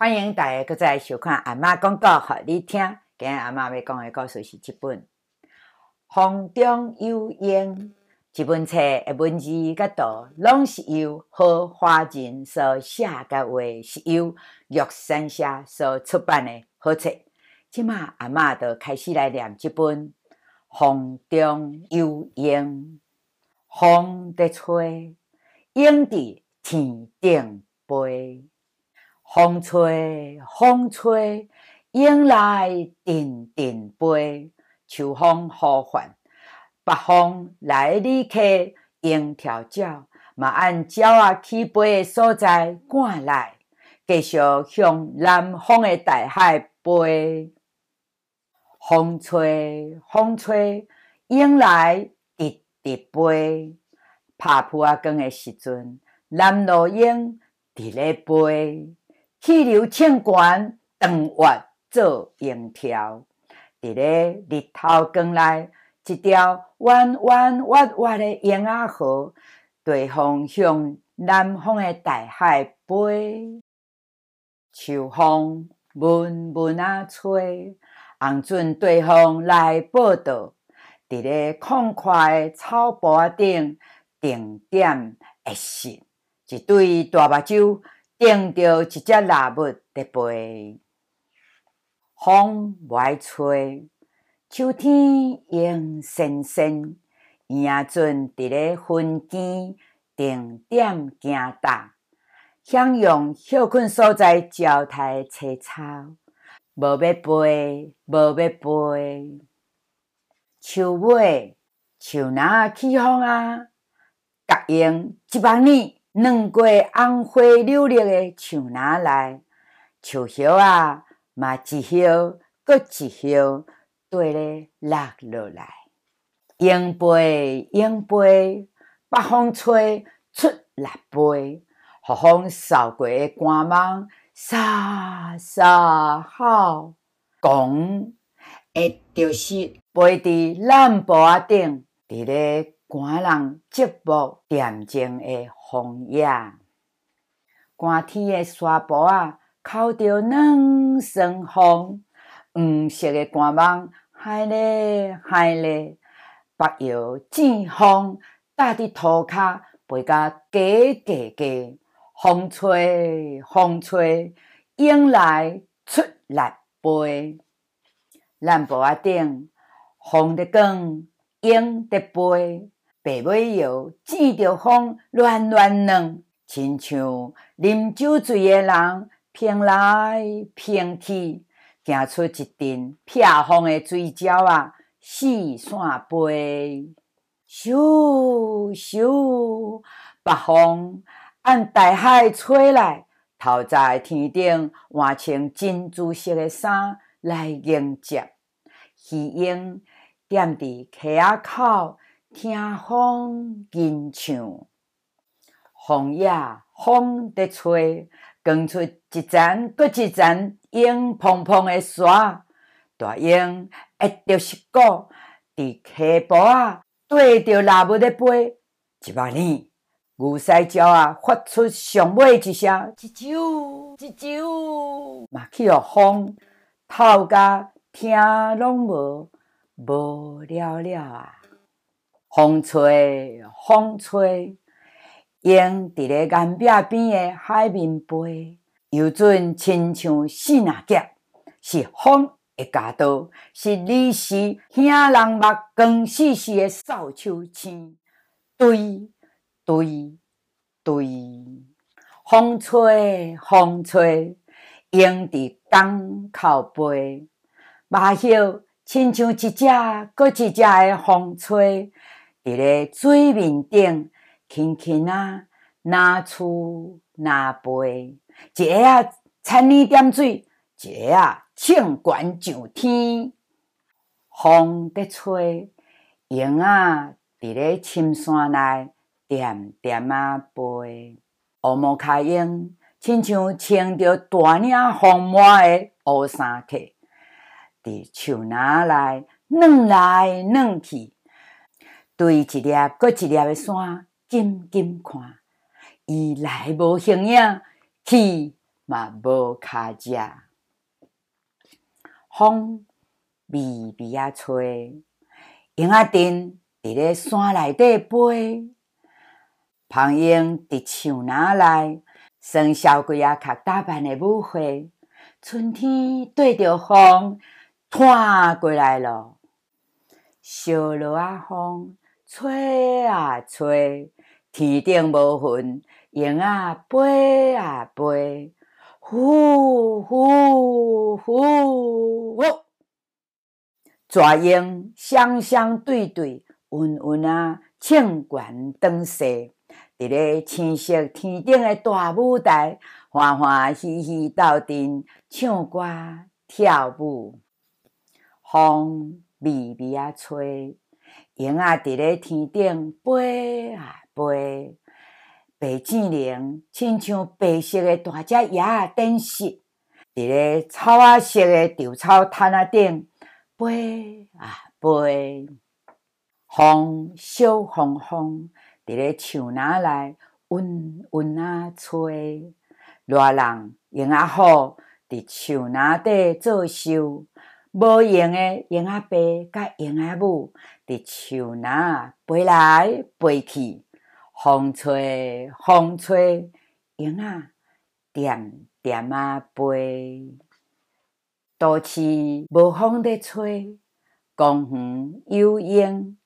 欢迎大家搁再收看阿嬷讲故事，你听。今日阿嬷要讲的故事是一本《风中有莺》。这本册的文字甲图，拢是由何华仁所写甲画，是由玉山社所出版的好册。即马阿嬷就开始来念这本《风中有莺》。风在吹，莺伫天顶飞。风吹，风吹，莺来阵阵飞。秋风呼唤，北风来旅客，莺跳鸟，嘛按鸟仔起飞的所在赶来，继续向南方的大海飞。风吹，风吹，莺来直直飞。拍殕仔光的时阵，南路莺伫咧飞。气流清悬，长月做莺条。伫咧日头光内，一条弯弯弯弯的莺仔河，对方向南方的大海飞。秋风闷闷啊吹，红准对方来报道。伫咧空旷的草坡顶，定点一息，一对大目睭。定着一只蜡物伫飞，风不爱吹，秋天莺先生，莺准伫咧云间定点行踏，享用休困所在招待青草，无要飞，无要飞。树尾，树哪起风啊？甲莺一万年。两过红花柳绿的树林内，树叶啊，嘛一叶搁一叶对咧落落来。莺飞莺飞，北风吹出来飞，和风扫过的寒芒沙沙好，讲会就是飞伫咱坡顶，伫咧寒人寂寞恬静的。红叶，寒天的沙坡啊，靠着两声风，黄色的寒芒，海咧海咧，白叶剪风，打伫涂骹，飞甲嘎嘎嘎，风吹风吹，莺来出来飞，南坡仔顶，风在讲，莺在飞。白尾摇，剪着风，乱乱软，亲像啉酒醉的人，飘来飘去，行出一阵撇风的水鸟啊，四散飞，咻咻，北风按大海吹来，头在天顶换穿珍珠色的衫来迎接，鱼鹰踮伫溪仔口。听风吟唱，枫叶风在吹，卷出一层搁一层硬蓬蓬的沙。大莺会着湿鼓，伫溪坡仔对着腊物在飞。一万年，牛屎鸟啊，发出上尾一声，吱啾吱啾，嘛去互风透甲听拢无，无了了啊！风吹风吹，莺伫咧岸壁边的海面飞，又准亲像四若夹，是风的驾到，是儿时兄人目光细细的扫帚星，对对对，风吹风吹，莺伫港口飞，目翕亲像一只搁一只的风吹。伫咧水面顶，轻轻啊，若出若飞，一个啊，田里点水，一个啊，冲悬上天。风在吹，影啊，伫咧深山内点点啊飞。乌毛卡影，亲像穿着大领红满的乌衫客，伫树篮内转来转去。对一粒搁一粒的山紧紧看，伊来无形影，去嘛无脚迹。风微微啊吹，影啊灯伫咧山内底飞。旁莺伫树林内，生小鬼仔较打扮的舞会。春天对着风，传过来了。烧落啊风，吹啊吹，天顶无云，莺仔飞啊飞，呼呼呼呼。蛇莺双双对对，云云啊，唱悬转世。伫咧青色天顶的大舞台，欢欢喜喜斗阵，唱歌跳舞。风微微啊吹，莺仔伫咧天顶飞啊飞。白精灵亲像白色的大只爷仔电视，伫咧草啊色的稻草摊啊顶飞啊飞。风小风风。伫咧树林内，温温啊吹，热人莺仔好伫树林底作秀，无用的莺仔爸甲莺仔母伫树那飞来飞去，风吹风吹，莺仔点点啊飞，都市无风在吹，公园有莺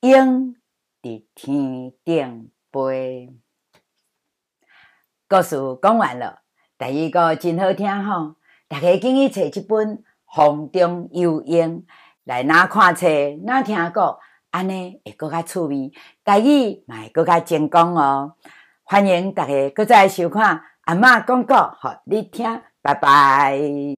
莺。伫天顶飞，故事讲完了。第二个真好听吼，大家建议找一本《风中有影》来哪看册，哪听歌，安尼会更加趣味，家己嘛会更加精广哦。欢迎大家搁再收看阿嬷讲故，互你听，拜拜。